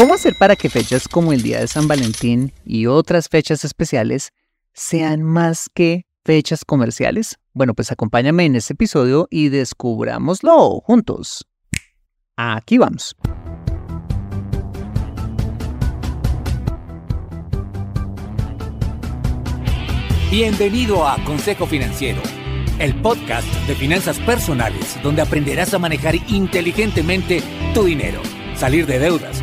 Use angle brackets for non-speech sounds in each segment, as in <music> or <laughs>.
¿Cómo hacer para que fechas como el Día de San Valentín y otras fechas especiales sean más que fechas comerciales? Bueno, pues acompáñame en este episodio y descubrámoslo juntos. Aquí vamos. Bienvenido a Consejo Financiero, el podcast de finanzas personales donde aprenderás a manejar inteligentemente tu dinero, salir de deudas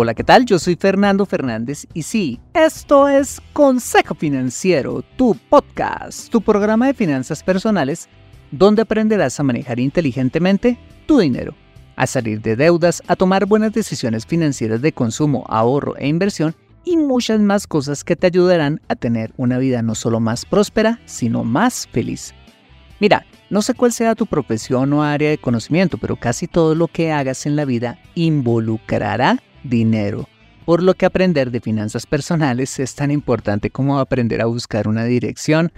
Hola, ¿qué tal? Yo soy Fernando Fernández y sí, esto es Consejo Financiero, tu podcast, tu programa de finanzas personales, donde aprenderás a manejar inteligentemente tu dinero, a salir de deudas, a tomar buenas decisiones financieras de consumo, ahorro e inversión y muchas más cosas que te ayudarán a tener una vida no solo más próspera, sino más feliz. Mira, no sé cuál sea tu profesión o área de conocimiento, pero casi todo lo que hagas en la vida involucrará dinero, por lo que aprender de finanzas personales es tan importante como aprender a buscar una dirección,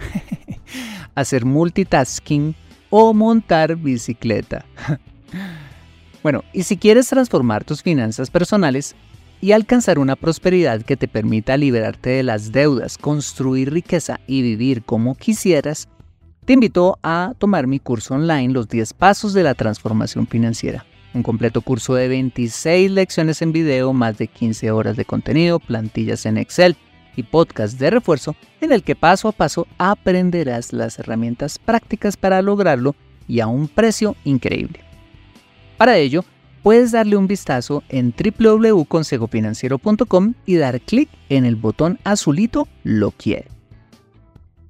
<laughs> hacer multitasking o montar bicicleta. <laughs> bueno, y si quieres transformar tus finanzas personales y alcanzar una prosperidad que te permita liberarte de las deudas, construir riqueza y vivir como quisieras, te invito a tomar mi curso online Los 10 Pasos de la Transformación Financiera un completo curso de 26 lecciones en video, más de 15 horas de contenido, plantillas en Excel y podcast de refuerzo en el que paso a paso aprenderás las herramientas prácticas para lograrlo y a un precio increíble. Para ello, puedes darle un vistazo en www.consejofinanciero.com y dar clic en el botón azulito Lo quiere.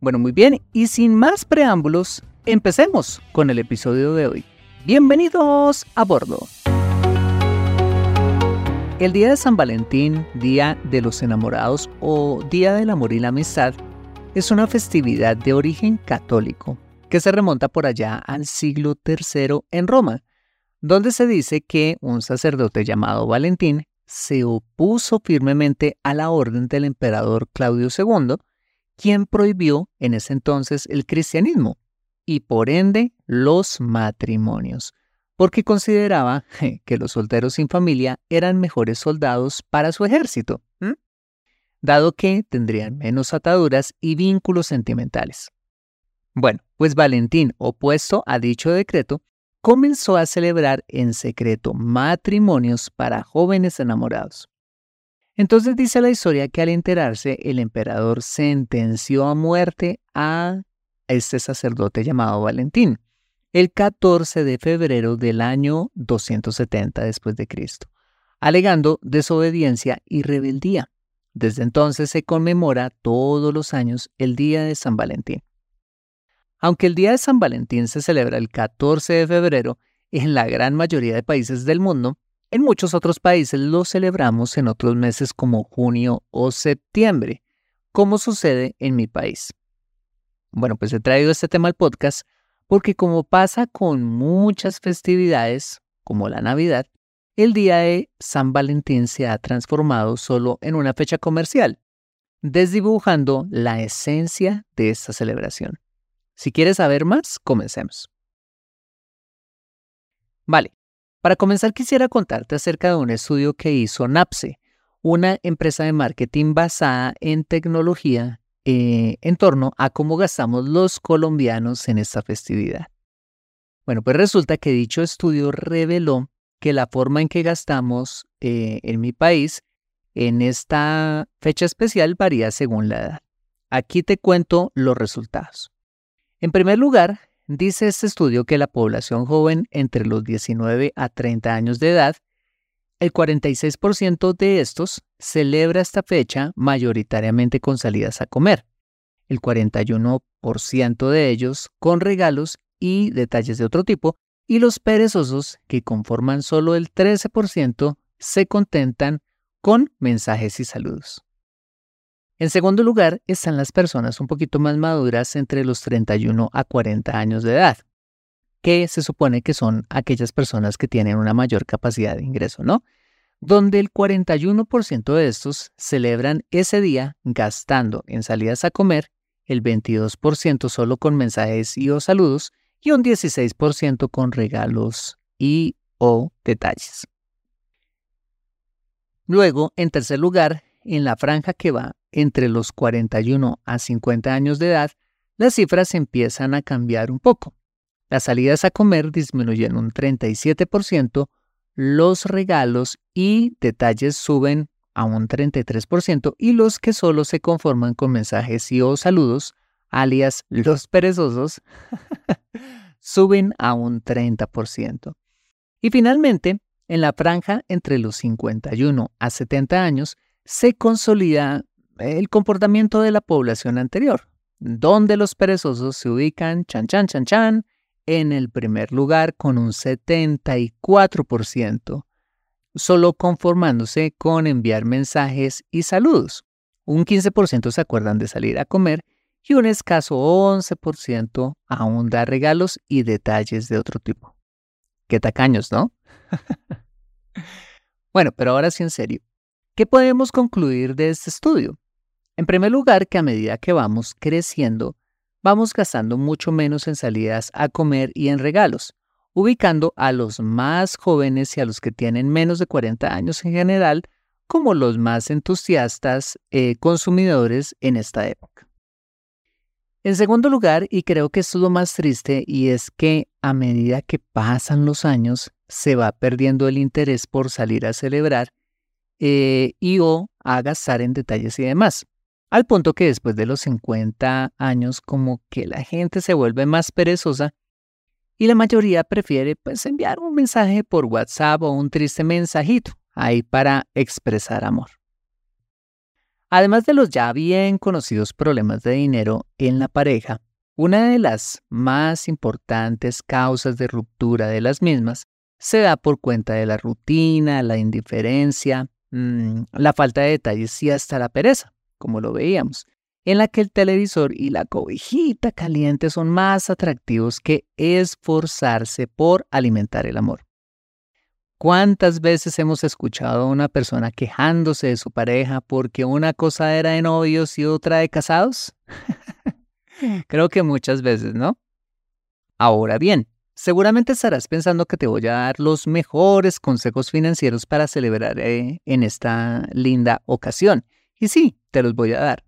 Bueno, muy bien, y sin más preámbulos, empecemos con el episodio de hoy. Bienvenidos a bordo. El Día de San Valentín, Día de los Enamorados o Día del Amor y la Amistad, es una festividad de origen católico que se remonta por allá al siglo III en Roma, donde se dice que un sacerdote llamado Valentín se opuso firmemente a la orden del emperador Claudio II, quien prohibió en ese entonces el cristianismo y por ende los matrimonios, porque consideraba que los solteros sin familia eran mejores soldados para su ejército, dado que tendrían menos ataduras y vínculos sentimentales. Bueno, pues Valentín, opuesto a dicho decreto, comenzó a celebrar en secreto matrimonios para jóvenes enamorados. Entonces dice la historia que al enterarse el emperador sentenció a muerte a este sacerdote llamado Valentín, el 14 de febrero del año 270 después de Cristo, alegando desobediencia y rebeldía. Desde entonces se conmemora todos los años el Día de San Valentín. Aunque el Día de San Valentín se celebra el 14 de febrero en la gran mayoría de países del mundo, en muchos otros países lo celebramos en otros meses como junio o septiembre, como sucede en mi país. Bueno, pues he traído este tema al podcast porque como pasa con muchas festividades, como la Navidad, el día de San Valentín se ha transformado solo en una fecha comercial, desdibujando la esencia de esta celebración. Si quieres saber más, comencemos. Vale, para comenzar quisiera contarte acerca de un estudio que hizo NAPSE, una empresa de marketing basada en tecnología eh, en torno a cómo gastamos los colombianos en esta festividad. Bueno, pues resulta que dicho estudio reveló que la forma en que gastamos eh, en mi país en esta fecha especial varía según la edad. Aquí te cuento los resultados. En primer lugar, dice este estudio que la población joven entre los 19 a 30 años de edad el 46% de estos celebra esta fecha mayoritariamente con salidas a comer, el 41% de ellos con regalos y detalles de otro tipo, y los perezosos, que conforman solo el 13%, se contentan con mensajes y saludos. En segundo lugar están las personas un poquito más maduras entre los 31 a 40 años de edad, que se supone que son aquellas personas que tienen una mayor capacidad de ingreso, ¿no? Donde el 41% de estos celebran ese día gastando en salidas a comer, el 22% solo con mensajes y o saludos y un 16% con regalos y o detalles. Luego, en tercer lugar, en la franja que va entre los 41 a 50 años de edad, las cifras empiezan a cambiar un poco. Las salidas a comer disminuyen un 37%, los regalos y detalles suben a un 33% y los que solo se conforman con mensajes y o saludos, alias los perezosos, <laughs> suben a un 30%. Y finalmente, en la franja entre los 51 a 70 años, se consolida el comportamiento de la población anterior, donde los perezosos se ubican, chan, chan, chan, chan, en el primer lugar con un 74%, solo conformándose con enviar mensajes y saludos. Un 15% se acuerdan de salir a comer y un escaso 11% aún da regalos y detalles de otro tipo. Qué tacaños, ¿no? <laughs> bueno, pero ahora sí en serio. ¿Qué podemos concluir de este estudio? En primer lugar, que a medida que vamos creciendo, vamos gastando mucho menos en salidas a comer y en regalos, ubicando a los más jóvenes y a los que tienen menos de 40 años en general como los más entusiastas eh, consumidores en esta época. En segundo lugar, y creo que esto es lo más triste, y es que a medida que pasan los años, se va perdiendo el interés por salir a celebrar eh, y o a gastar en detalles y demás. Al punto que después de los 50 años como que la gente se vuelve más perezosa y la mayoría prefiere pues enviar un mensaje por WhatsApp o un triste mensajito ahí para expresar amor. Además de los ya bien conocidos problemas de dinero en la pareja, una de las más importantes causas de ruptura de las mismas se da por cuenta de la rutina, la indiferencia, mm, la falta de detalles y hasta la pereza como lo veíamos, en la que el televisor y la cobijita caliente son más atractivos que esforzarse por alimentar el amor. ¿Cuántas veces hemos escuchado a una persona quejándose de su pareja porque una cosa era de novios y otra de casados? Creo que muchas veces, ¿no? Ahora bien, seguramente estarás pensando que te voy a dar los mejores consejos financieros para celebrar eh, en esta linda ocasión. Y sí, te los voy a dar,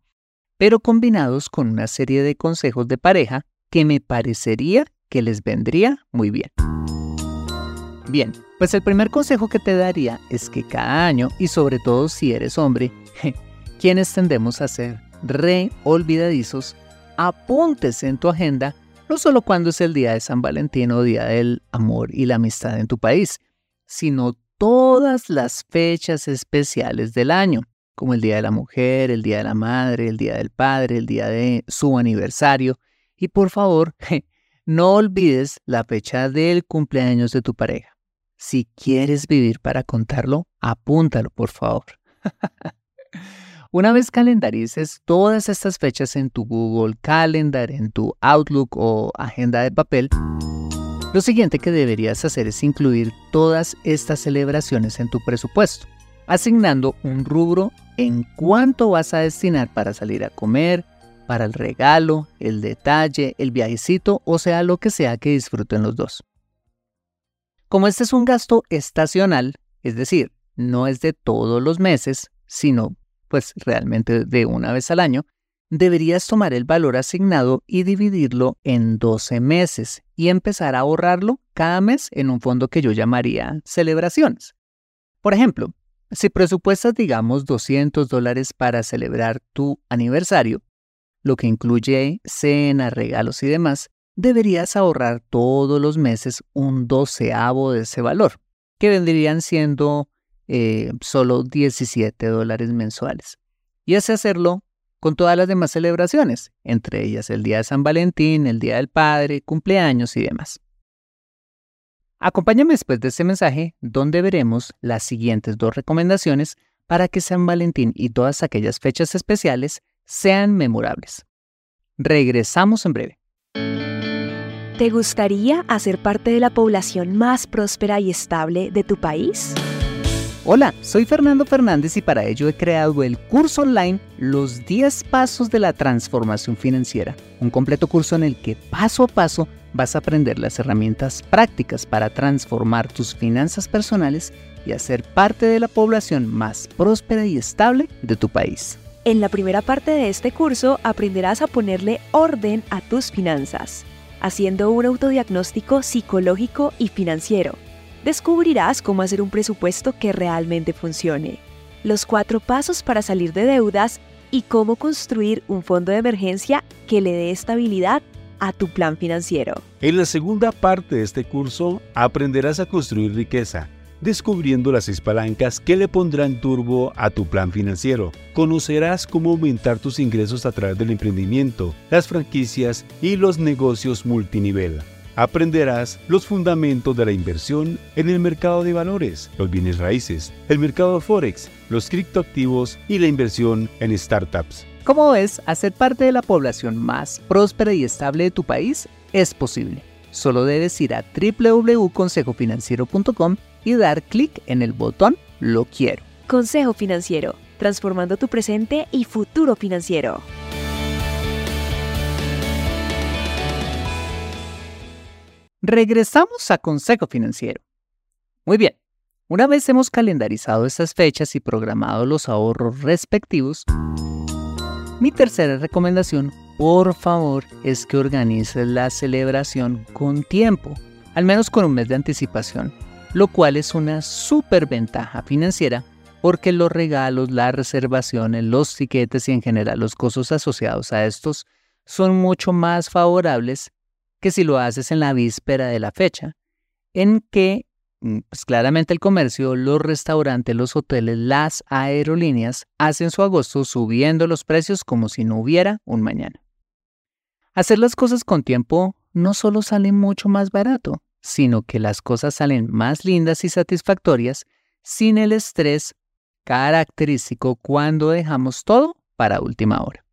pero combinados con una serie de consejos de pareja que me parecería que les vendría muy bien. Bien, pues el primer consejo que te daría es que cada año, y sobre todo si eres hombre, quienes tendemos a ser re olvidadizos, apuntes en tu agenda no solo cuando es el día de San Valentín o día del amor y la amistad en tu país, sino todas las fechas especiales del año como el Día de la Mujer, el Día de la Madre, el Día del Padre, el día de su aniversario. Y por favor, <laughs> no olvides la fecha del cumpleaños de tu pareja. Si quieres vivir para contarlo, apúntalo, por favor. <laughs> Una vez calendarices todas estas fechas en tu Google Calendar, en tu Outlook o agenda de papel, lo siguiente que deberías hacer es incluir todas estas celebraciones en tu presupuesto asignando un rubro en cuánto vas a destinar para salir a comer, para el regalo, el detalle, el viajecito, o sea, lo que sea que disfruten los dos. Como este es un gasto estacional, es decir, no es de todos los meses, sino pues realmente de una vez al año, deberías tomar el valor asignado y dividirlo en 12 meses y empezar a ahorrarlo cada mes en un fondo que yo llamaría celebraciones. Por ejemplo, si presupuestas, digamos, 200 dólares para celebrar tu aniversario, lo que incluye cena, regalos y demás, deberías ahorrar todos los meses un doceavo de ese valor, que vendrían siendo eh, solo 17 dólares mensuales. Y así hacerlo con todas las demás celebraciones, entre ellas el Día de San Valentín, el Día del Padre, cumpleaños y demás. Acompáñame después de este mensaje donde veremos las siguientes dos recomendaciones para que San Valentín y todas aquellas fechas especiales sean memorables. Regresamos en breve. ¿Te gustaría hacer parte de la población más próspera y estable de tu país? Hola, soy Fernando Fernández y para ello he creado el curso online Los 10 Pasos de la Transformación Financiera, un completo curso en el que paso a paso vas a aprender las herramientas prácticas para transformar tus finanzas personales y hacer parte de la población más próspera y estable de tu país. En la primera parte de este curso aprenderás a ponerle orden a tus finanzas, haciendo un autodiagnóstico psicológico y financiero descubrirás cómo hacer un presupuesto que realmente funcione, los cuatro pasos para salir de deudas y cómo construir un fondo de emergencia que le dé estabilidad a tu plan financiero. En la segunda parte de este curso aprenderás a construir riqueza, descubriendo las seis palancas que le pondrán turbo a tu plan financiero. Conocerás cómo aumentar tus ingresos a través del emprendimiento, las franquicias y los negocios multinivel aprenderás los fundamentos de la inversión en el mercado de valores, los bienes raíces, el mercado de Forex, los criptoactivos y la inversión en startups. Como ves, hacer parte de la población más próspera y estable de tu país es posible. Solo debes ir a www.consejofinanciero.com y dar clic en el botón Lo quiero. Consejo Financiero, transformando tu presente y futuro financiero. Regresamos a Consejo Financiero. Muy bien, una vez hemos calendarizado estas fechas y programado los ahorros respectivos, mi tercera recomendación, por favor, es que organices la celebración con tiempo, al menos con un mes de anticipación, lo cual es una super ventaja financiera porque los regalos, las reservaciones, los tiquetes y en general los costos asociados a estos son mucho más favorables que si lo haces en la víspera de la fecha, en que pues claramente el comercio, los restaurantes, los hoteles, las aerolíneas hacen su agosto subiendo los precios como si no hubiera un mañana. Hacer las cosas con tiempo no solo sale mucho más barato, sino que las cosas salen más lindas y satisfactorias sin el estrés característico cuando dejamos todo para última hora.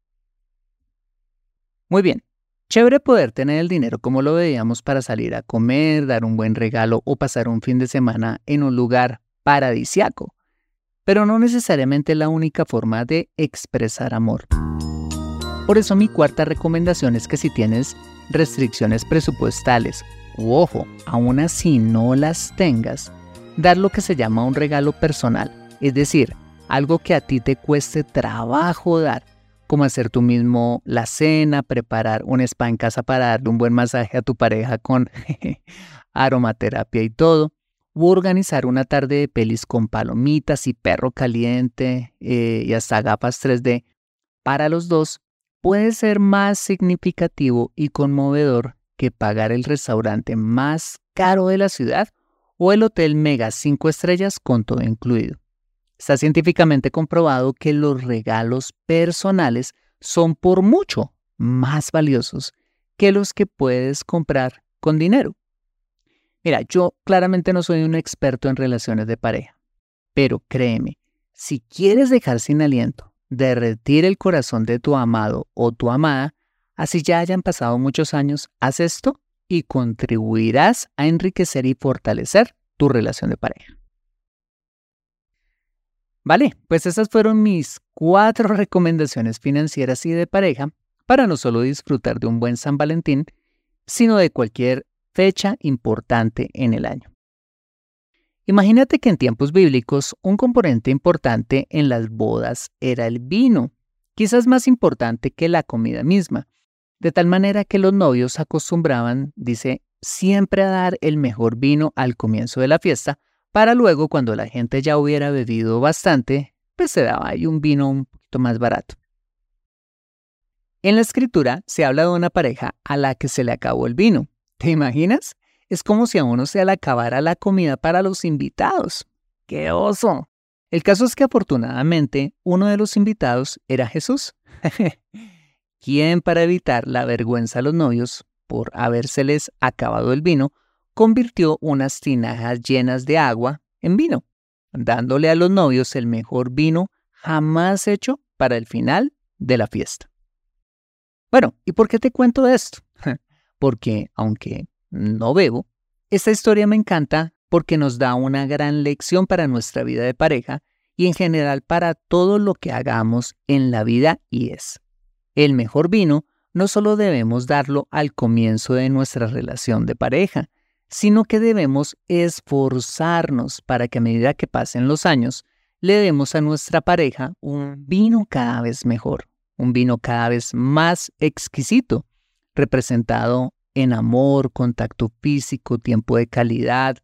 Muy bien, Chévere poder tener el dinero como lo veíamos para salir a comer, dar un buen regalo o pasar un fin de semana en un lugar paradisiaco, pero no necesariamente la única forma de expresar amor. Por eso mi cuarta recomendación es que si tienes restricciones presupuestales, u ojo, aún así no las tengas, dar lo que se llama un regalo personal, es decir, algo que a ti te cueste trabajo dar como hacer tú mismo la cena, preparar un spa en casa para darle un buen masaje a tu pareja con <laughs> aromaterapia y todo, o organizar una tarde de pelis con palomitas y perro caliente eh, y hasta gafas 3D para los dos, puede ser más significativo y conmovedor que pagar el restaurante más caro de la ciudad o el hotel mega 5 estrellas con todo incluido. Está científicamente comprobado que los regalos personales son por mucho más valiosos que los que puedes comprar con dinero. Mira, yo claramente no soy un experto en relaciones de pareja, pero créeme, si quieres dejar sin aliento, derretir el corazón de tu amado o tu amada, así ya hayan pasado muchos años, haz esto y contribuirás a enriquecer y fortalecer tu relación de pareja. Vale, pues esas fueron mis cuatro recomendaciones financieras y de pareja para no solo disfrutar de un buen San Valentín, sino de cualquier fecha importante en el año. Imagínate que en tiempos bíblicos un componente importante en las bodas era el vino, quizás más importante que la comida misma, de tal manera que los novios acostumbraban, dice, siempre a dar el mejor vino al comienzo de la fiesta, para luego cuando la gente ya hubiera bebido bastante, pues se daba ahí un vino un poquito más barato. En la escritura se habla de una pareja a la que se le acabó el vino. ¿Te imaginas? Es como si a uno se le acabara la comida para los invitados. ¡Qué oso! El caso es que afortunadamente uno de los invitados era Jesús, <laughs> quien para evitar la vergüenza a los novios por habérseles acabado el vino, convirtió unas tinajas llenas de agua en vino. dándole a los novios el mejor vino jamás hecho para el final de la fiesta. Bueno, ¿y por qué te cuento esto? <laughs> Porque, aunque no bebo, esta historia me encanta porque nos da una gran lección para nuestra vida de pareja y en general para todo lo que hagamos en la vida y es. El mejor vino no solo debemos darlo al comienzo de nuestra relación de pareja, sino que debemos esforzarnos para que a medida que pasen los años, le demos a nuestra pareja un vino cada vez mejor, un vino cada vez más exquisito, representado en amor, contacto físico, tiempo de calidad,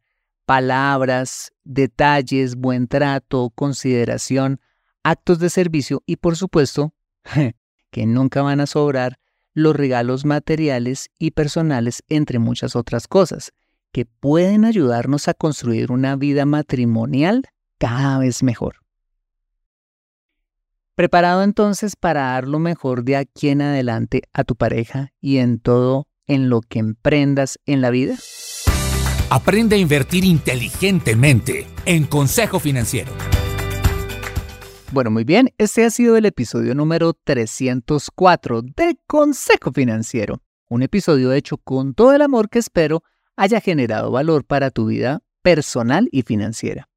palabras, detalles, buen trato, consideración, actos de servicio y por supuesto, <laughs> que nunca van a sobrar, los regalos materiales y personales, entre muchas otras cosas, que pueden ayudarnos a construir una vida matrimonial cada vez mejor. ¿Preparado entonces para dar lo mejor de aquí en adelante a tu pareja y en todo en lo que emprendas en la vida? Aprende a invertir inteligentemente en Consejo Financiero. Bueno, muy bien, este ha sido el episodio número 304 de Consejo Financiero, un episodio hecho con todo el amor que espero haya generado valor para tu vida personal y financiera.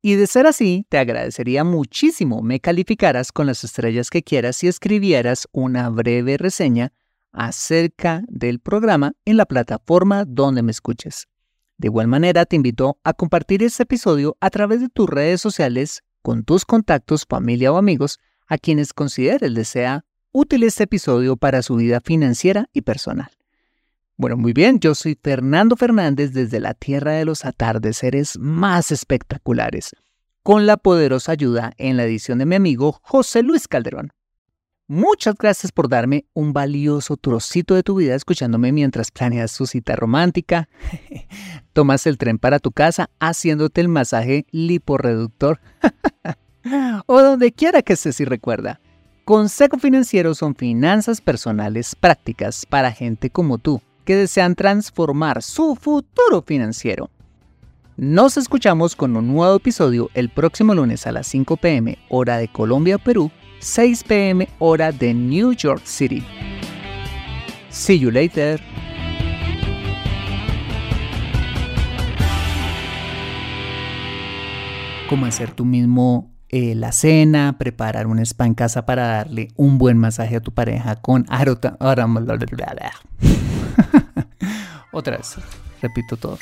Y de ser así, te agradecería muchísimo me calificaras con las estrellas que quieras y escribieras una breve reseña acerca del programa en la plataforma donde me escuches. De igual manera, te invito a compartir este episodio a través de tus redes sociales con tus contactos, familia o amigos a quienes consideres les sea útil este episodio para su vida financiera y personal. Bueno, muy bien, yo soy Fernando Fernández desde la Tierra de los Atardeceres más espectaculares, con la poderosa ayuda en la edición de mi amigo José Luis Calderón. Muchas gracias por darme un valioso trocito de tu vida escuchándome mientras planeas tu cita romántica, <laughs> tomas el tren para tu casa haciéndote el masaje liporeductor <laughs> o donde quiera que estés y recuerda. Consejo Financiero son finanzas personales prácticas para gente como tú que desean transformar su futuro financiero. Nos escuchamos con un nuevo episodio el próximo lunes a las 5 pm hora de Colombia, Perú, 6 pm hora de New York City. See you later. Cómo hacer tú mismo eh, la cena, preparar un spa en casa para darle un buen masaje a tu pareja con arota. <laughs> Otra vez, repito todo.